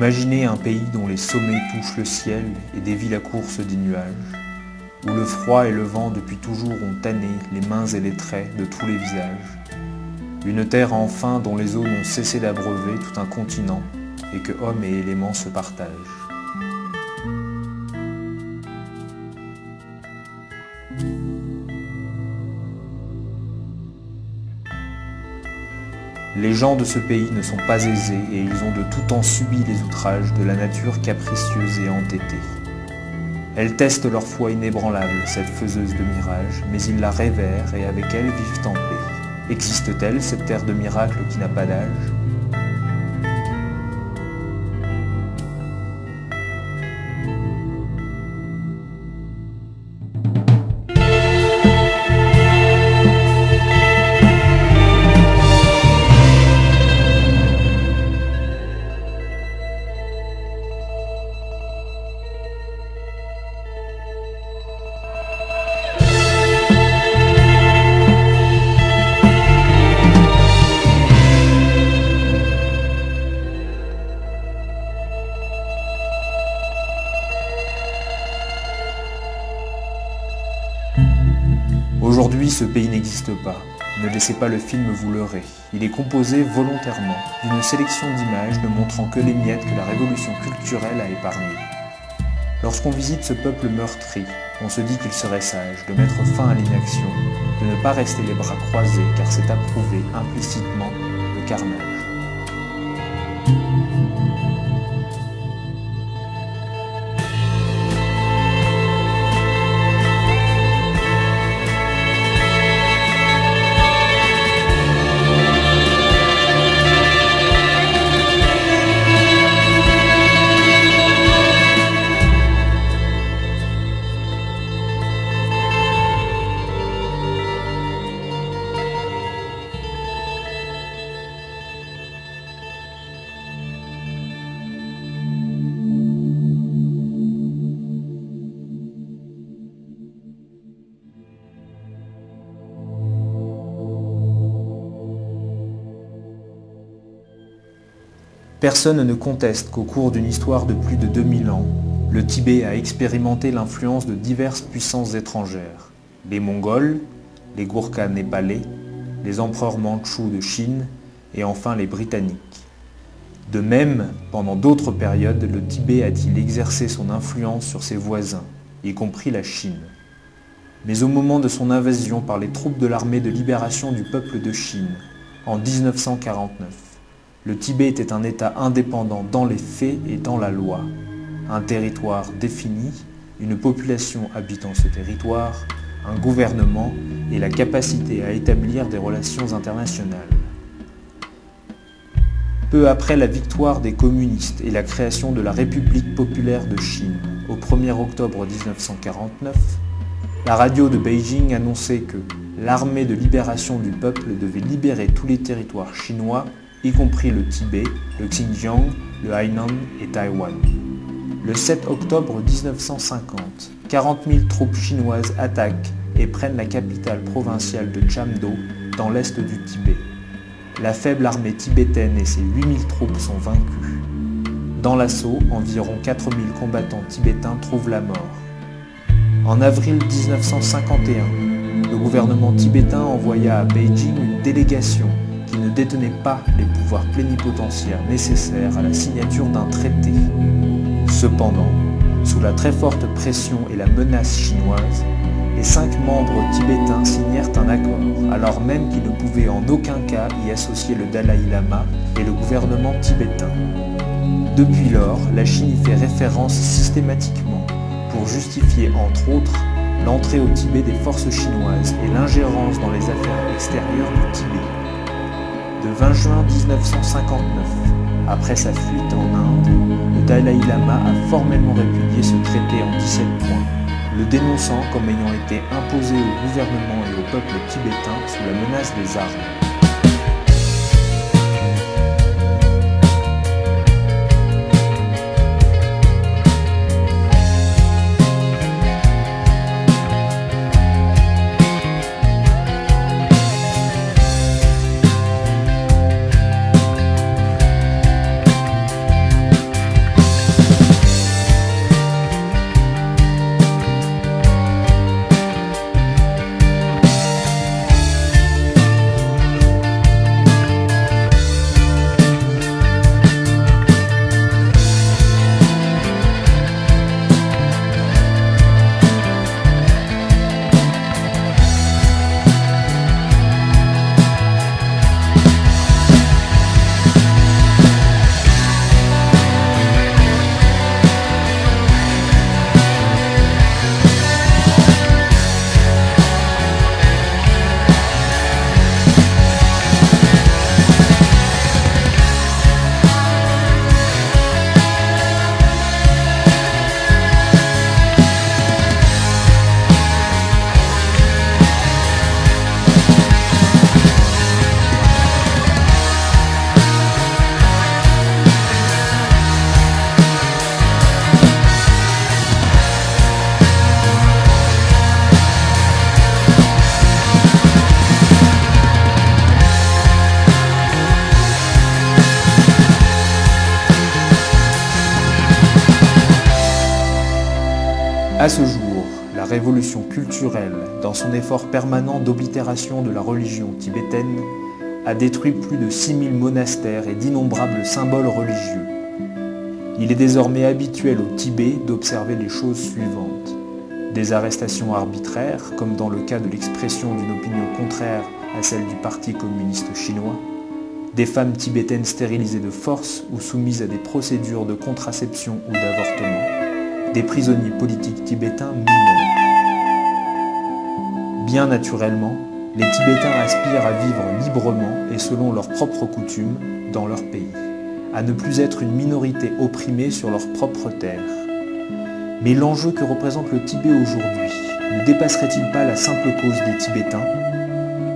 Imaginez un pays dont les sommets touchent le ciel et dévient la course des nuages, où le froid et le vent depuis toujours ont tanné les mains et les traits de tous les visages. Une terre enfin dont les eaux n'ont cessé d'abreuver tout un continent et que hommes et éléments se partagent. Les gens de ce pays ne sont pas aisés et ils ont de tout temps subi les outrages de la nature capricieuse et entêtée. Elles testent leur foi inébranlable, cette faiseuse de mirages, mais ils la révèrent et avec elle vivent en paix. Existe-t-elle cette terre de miracles qui n'a pas d'âge? Ce pays n'existe pas. Ne laissez pas le film vous leurrer. Il est composé volontairement d'une sélection d'images ne montrant que les miettes que la révolution culturelle a épargnées. Lorsqu'on visite ce peuple meurtri, on se dit qu'il serait sage de mettre fin à l'inaction, de ne pas rester les bras croisés car c'est approuver implicitement le carnage. Personne ne conteste qu'au cours d'une histoire de plus de 2000 ans, le Tibet a expérimenté l'influence de diverses puissances étrangères. Les Mongols, les Gurkhas népalais, les empereurs mandchous de Chine et enfin les Britanniques. De même, pendant d'autres périodes, le Tibet a-t-il exercé son influence sur ses voisins, y compris la Chine. Mais au moment de son invasion par les troupes de l'armée de libération du peuple de Chine, en 1949, le Tibet était un État indépendant dans les faits et dans la loi. Un territoire défini, une population habitant ce territoire, un gouvernement et la capacité à établir des relations internationales. Peu après la victoire des communistes et la création de la République populaire de Chine au 1er octobre 1949, la radio de Beijing annonçait que l'armée de libération du peuple devait libérer tous les territoires chinois y compris le Tibet, le Xinjiang, le Hainan et Taïwan. Le 7 octobre 1950, 40 000 troupes chinoises attaquent et prennent la capitale provinciale de Chamdo dans l'est du Tibet. La faible armée tibétaine et ses 8 000 troupes sont vaincues. Dans l'assaut, environ 4 000 combattants tibétains trouvent la mort. En avril 1951, le gouvernement tibétain envoya à Beijing une délégation détenait pas les pouvoirs plénipotentiaires nécessaires à la signature d'un traité. Cependant, sous la très forte pression et la menace chinoise, les cinq membres tibétains signèrent un accord, alors même qu'ils ne pouvaient en aucun cas y associer le Dalai Lama et le gouvernement tibétain. Depuis lors, la Chine y fait référence systématiquement, pour justifier entre autres l'entrée au Tibet des forces chinoises et l'ingérence dans les affaires extérieures du Tibet. De 20 juin 1959, après sa fuite en Inde, le Dalai Lama a formellement répudié ce traité en 17 points, le dénonçant comme ayant été imposé au gouvernement et au peuple tibétain sous la menace des armes. À ce jour, la révolution culturelle, dans son effort permanent d'oblitération de la religion tibétaine, a détruit plus de 6000 monastères et d'innombrables symboles religieux. Il est désormais habituel au Tibet d'observer les choses suivantes. Des arrestations arbitraires, comme dans le cas de l'expression d'une opinion contraire à celle du Parti communiste chinois, des femmes tibétaines stérilisées de force ou soumises à des procédures de contraception ou d'avortement, des prisonniers politiques tibétains mineurs. Bien naturellement, les Tibétains aspirent à vivre librement et selon leurs propres coutumes dans leur pays, à ne plus être une minorité opprimée sur leur propre terre. Mais l'enjeu que représente le Tibet aujourd'hui ne dépasserait-il pas la simple cause des Tibétains?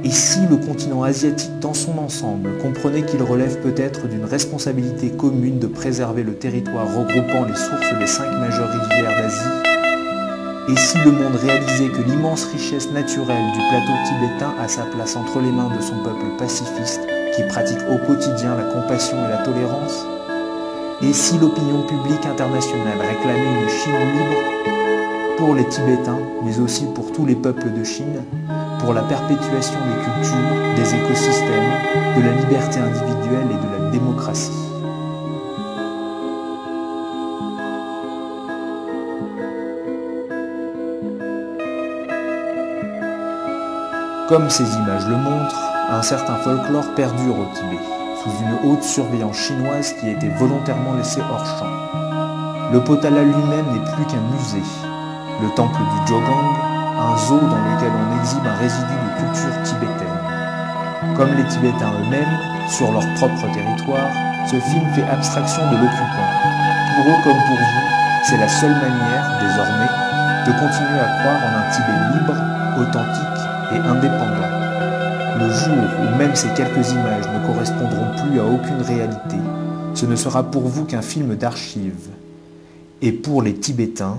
Et si le continent asiatique dans son ensemble comprenait qu'il relève peut-être d'une responsabilité commune de préserver le territoire regroupant les sources des cinq majeures rivières d'Asie Et si le monde réalisait que l'immense richesse naturelle du plateau tibétain a sa place entre les mains de son peuple pacifiste qui pratique au quotidien la compassion et la tolérance Et si l'opinion publique internationale réclamait une Chine libre pour les Tibétains, mais aussi pour tous les peuples de Chine, pour la perpétuation des cultures, des écosystèmes, de la liberté individuelle et de la démocratie. Comme ces images le montrent, un certain folklore perdure au Tibet, sous une haute surveillance chinoise qui a été volontairement laissée hors champ. Le Potala lui-même n'est plus qu'un musée. Le temple du Jogang un zoo dans lequel on exhibe un résidu de culture tibétaine. Comme les Tibétains eux-mêmes, sur leur propre territoire, ce film fait abstraction de l'occupant. Pour eux comme pour vous, c'est la seule manière, désormais, de continuer à croire en un Tibet libre, authentique et indépendant. Le jour où même ces quelques images ne correspondront plus à aucune réalité, ce ne sera pour vous qu'un film d'archives. Et pour les Tibétains,